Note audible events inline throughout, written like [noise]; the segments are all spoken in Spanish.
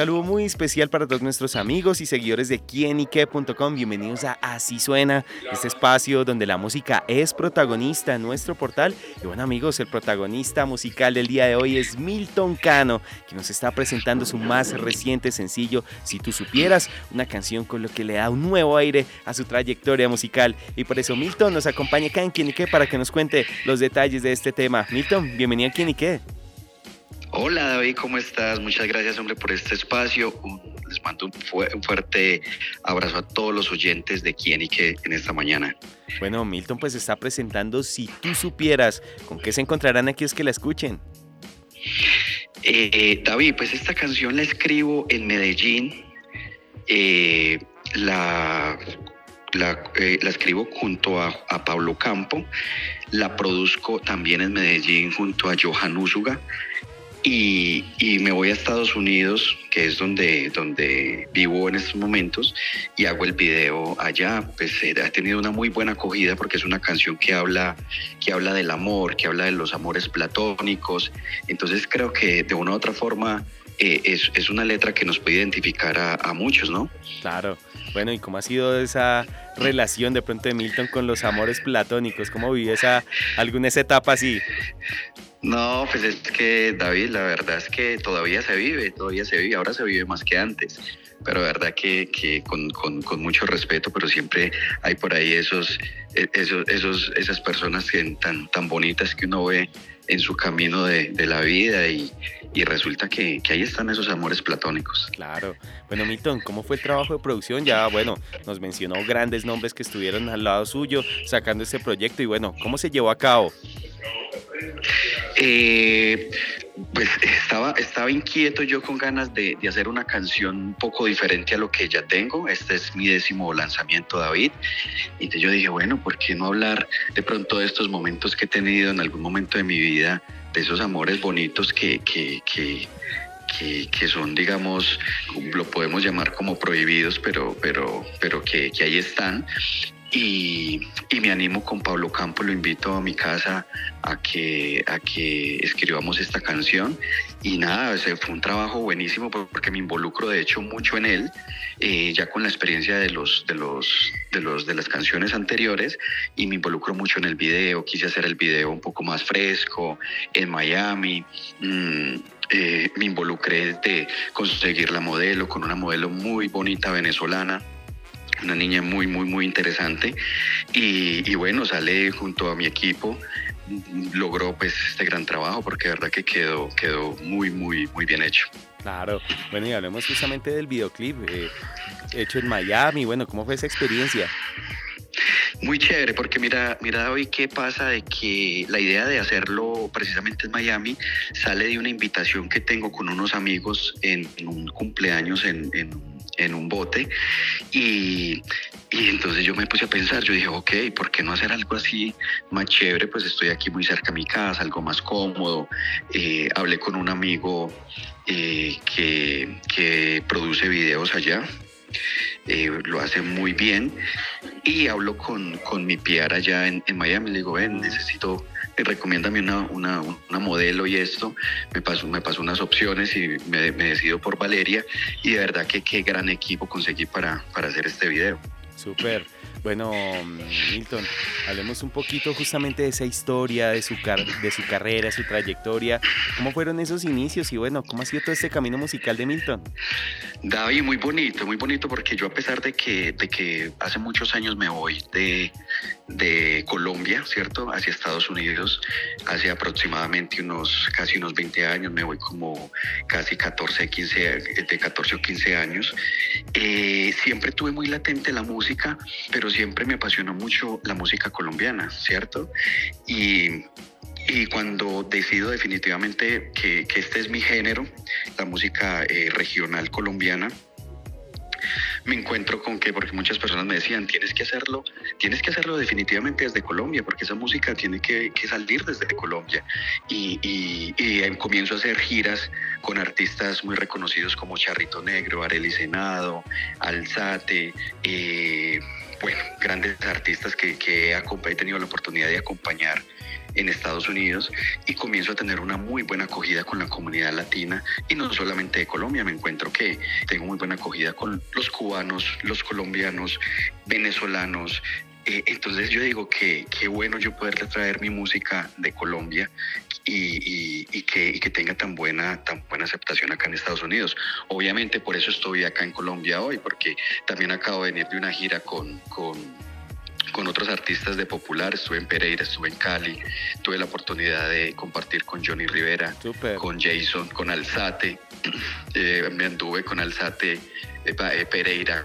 Saludo muy especial para todos nuestros amigos y seguidores de quienique.com. Bienvenidos a Así Suena, este espacio donde la música es protagonista en nuestro portal. Y bueno amigos, el protagonista musical del día de hoy es Milton Cano, que nos está presentando su más reciente sencillo, Si tú supieras, una canción con lo que le da un nuevo aire a su trayectoria musical. Y por eso Milton nos acompaña acá en Quienique para que nos cuente los detalles de este tema. Milton, bienvenido a Quienique. Hola David, ¿cómo estás? Muchas gracias hombre por este espacio. les mando un, fuerte abrazo a todos los oyentes de quién y qué en esta mañana. Bueno, Milton pues está presentando Si tú supieras, ¿con qué se encontrarán aquellos que la escuchen? Eh, David, pues esta canción la escribo en Medellín. Eh, la, eh, la, escribo junto a, a, Pablo Campo. La produzco también en Medellín junto a Johan Úsuga y, me voy a Estados Unidos, que es donde, donde vivo en estos momentos, y hago el video allá. Pues eh, ha tenido una muy buena acogida porque es una canción que habla, que habla del amor, que habla de los amores platónicos. Entonces creo que de una u otra forma eh, es, es, una letra que nos puede identificar a, a, muchos, ¿no? Claro. Bueno, ¿y cómo ha sido esa relación de pronto de Milton con los amores platónicos? ¿Cómo vive esa, alguna esa etapa así? No, pues es que David, la verdad es que todavía se vive, todavía se vive, ahora se vive más que antes, pero verdad que, con, mucho respeto, pero siempre hay por ahí esos, e, esos, esos esas personas que, tan, tan bonitas que uno ve en su camino de, la vida y, y resulta que, que, ahí están esos amores platónicos. Claro. Bueno, Milton, ¿cómo fue el trabajo de producción? Ya, bueno, nos mencionó grandes nombres que estuvieron al lado suyo sacando este proyecto y bueno, ¿cómo se llevó a cabo? Eh, pues estaba, estaba inquieto yo con ganas de, hacer una canción un poco diferente a lo que ya tengo. Este es mi décimo lanzamiento, David. Y yo dije, bueno, ¿por qué no hablar de pronto de estos momentos que he tenido en algún momento de mi vida, de esos amores bonitos que, que, que que, son, digamos, lo podemos llamar como prohibidos, pero, pero, pero que, que ahí están. Y, me animo con Pablo Campo, lo invito a mi casa a que, a que escribamos esta canción. Y nada, ese fue un trabajo buenísimo porque me involucro de hecho mucho en él, eh, ya con la experiencia de, los, de, los, de, los, de las canciones anteriores, y me involucro mucho en el video. Quise hacer el video un poco más fresco en Miami. Mm, eh, me involucré de conseguir la modelo con una modelo muy bonita venezolana una niña muy, muy, muy interesante. Y, bueno, sale junto a mi equipo, logró pues este gran trabajo porque de verdad que quedó, quedó muy, muy, muy bien hecho. Claro, bueno, y hablemos justamente del videoclip eh, hecho en Miami. Bueno, ¿cómo fue esa experiencia? Muy chévere, porque mira, mira hoy qué pasa de que la idea de hacerlo precisamente en Miami sale de una invitación que tengo con unos amigos en, un cumpleaños en, en un bote y, y, entonces yo me puse a pensar, yo dije, ok, ¿por qué no hacer algo así más chévere? Pues estoy aquí muy cerca a mi casa, algo más cómodo. Eh, hablé con un amigo eh, que, que, produce videos allá, eh, lo hace muy bien y hablo con, con mi PR allá en, Miami, le digo, ven, necesito recomiéndame una, una, modelo y esto, me pasó, me pasó unas opciones y me, me decido por Valeria y de verdad que qué gran equipo conseguí para, para hacer este video. Súper. Bueno, Milton, hablemos un poquito justamente de esa historia, de su, de su carrera, su trayectoria. ¿Cómo fueron esos inicios y bueno, cómo ha sido todo este camino musical de Milton? David, muy bonito, muy bonito porque yo a pesar de que, de que hace muchos años me voy de, de Colombia, ¿cierto? Hacia Estados Unidos, hace aproximadamente unos, casi unos 20 años, me voy como casi 14, 15, de 14 o 15 años. Eh, siempre tuve muy latente la música, pero siempre me apasionó mucho la música colombiana, ¿cierto? Y, y cuando decido definitivamente que, que, este es mi género, la música eh, regional colombiana, me encuentro con que, porque muchas personas me decían, tienes que hacerlo, tienes que hacerlo definitivamente desde Colombia, porque esa música tiene que, salir desde Colombia. Y, y, comienzo a hacer giras con artistas muy reconocidos como Charrito Negro, Arely Senado, Alzate, eh, bueno, grandes artistas que he tenido la oportunidad de acompañar en Estados Unidos y comienzo a tener una muy buena acogida con la comunidad latina y no solamente de Colombia, me encuentro que tengo muy buena acogida con los cubanos, los colombianos, venezolanos, eh, entonces yo digo que qué bueno yo poder traer mi música de Colombia y, que, que, tenga tan buena, tan buena aceptación acá en Estados Unidos. Obviamente por eso estoy acá en Colombia hoy, porque también acabo de venir de una gira con, con, con otros artistas de Popular. Estuve en Pereira, estuve en Cali, tuve la oportunidad de compartir con Johnny Rivera, con Jason, con Alzate. [clears throat] Eh, me anduve con Alzate eh, Pereira,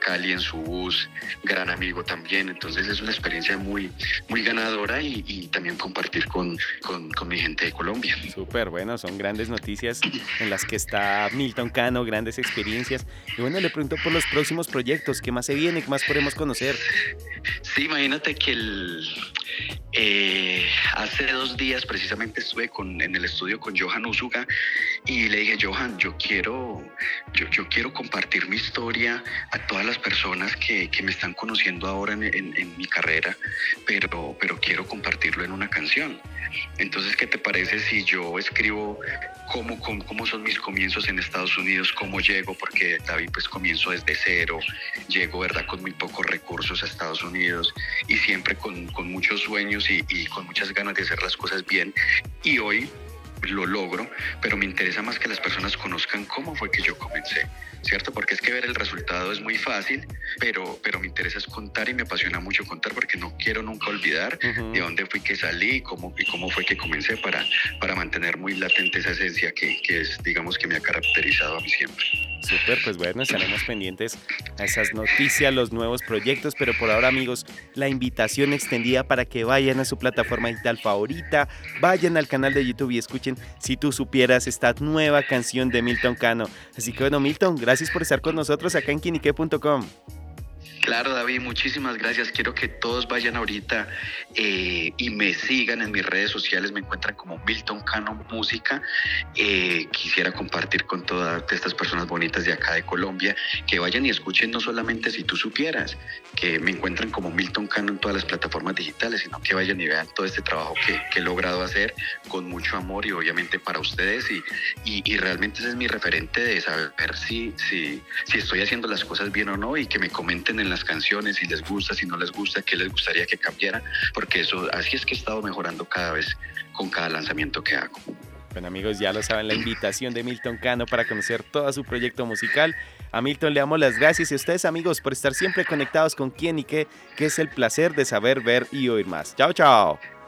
Cali en su bus, gran amigo también. Entonces es una experiencia muy, muy ganadora y, también compartir con, con, mi gente de Colombia. Súper, bueno, son grandes noticias en las que está Milton Cano, grandes experiencias. Y bueno, le pregunto por los próximos proyectos, ¿qué más se viene? ¿Qué más podemos conocer? Sí, imagínate que el, eh, hace dos días precisamente estuve en el estudio con Johan Usuga y le dije, Johan, yo quiero, yo, quiero compartir mi historia a todas las personas que, me están conociendo ahora en, mi carrera, pero, pero quiero compartirlo en una canción. Entonces, ¿qué te parece si yo escribo cómo, cómo, cómo, son mis comienzos en Estados Unidos, cómo llego? Porque David pues comienzo desde cero, llego, ¿verdad?, con muy pocos recursos a Estados Unidos y siempre con, con muchos sueños y, y con muchas ganas de hacer las cosas bien. Y hoy lo logro, pero me interesa más que las personas conozcan cómo fue que yo comencé, ¿cierto? Porque es que ver el resultado es muy fácil, pero, pero me interesa es contar y me apasiona mucho contar porque no quiero nunca olvidar de dónde fui que salí y cómo, y cómo fue que comencé para, para mantener muy latente esa esencia que, que es, digamos, que me ha caracterizado a mí siempre. Súper, pues bueno, estaremos pendientes a esas noticias, los nuevos proyectos, pero por ahora amigos, la invitación extendida para que vayan a su plataforma digital favorita, vayan al canal de YouTube y escuchen si tú supieras esta nueva canción de Milton Cano. Así que bueno, Milton, gracias por estar con nosotros acá en quinique.com. Claro, David, muchísimas gracias. Quiero que todos vayan ahorita eh, y me sigan en mis redes sociales. Me encuentran como Milton Cano Música. Eh, quisiera compartir con todas estas personas bonitas de acá de Colombia que vayan y escuchen no solamente si tú supieras, que me encuentran como Milton Cano en todas las plataformas digitales, sino que vayan y vean todo este trabajo que, he logrado hacer con mucho amor y obviamente para ustedes. Y, y, realmente ese es mi referente de saber si, si, si estoy haciendo las cosas bien o no y que me comenten las canciones, si les gusta, si no les gusta, qué les gustaría que cambiara, porque eso, así es que he estado mejorando cada vez con cada lanzamiento que hago. Bueno amigos, ya lo saben, la invitación de Milton Cano para conocer todo su proyecto musical. A Milton le damos las gracias y a ustedes amigos por estar siempre conectados con quién y qué, que es el placer de saber, ver y oír más. Chao, chao.